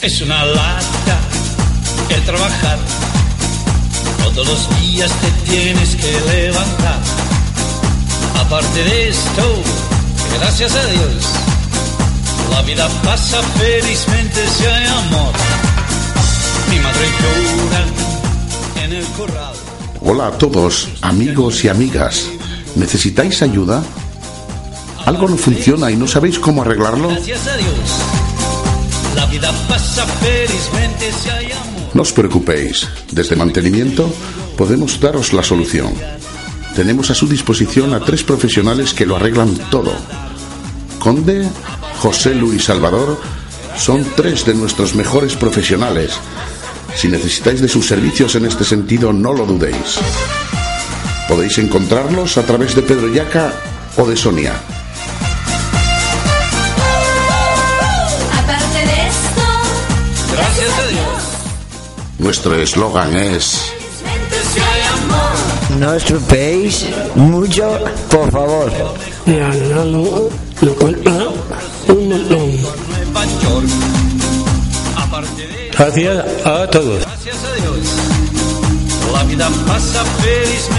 una lata el trabajar. Todos los días te tienes que levantar. Aparte de esto, gracias a Dios, la vida pasa felizmente si hay amor. Mi madre llora en el corral. Hola a todos, amigos y amigas. ¿Necesitáis ayuda? ¿Algo no funciona y no sabéis cómo arreglarlo? Gracias a Dios, la vida pasa felizmente si hay. No os preocupéis, desde mantenimiento podemos daros la solución. Tenemos a su disposición a tres profesionales que lo arreglan todo. Conde, José Luis Salvador son tres de nuestros mejores profesionales. Si necesitáis de sus servicios en este sentido, no lo dudéis. Podéis encontrarlos a través de Pedro Yaca o de Sonia. Nuestro eslogan es. No os preocupéis mucho, por favor. Lo cuenta un montón. De Gracias a todos. gracias a Dios, la vida pasa felizmente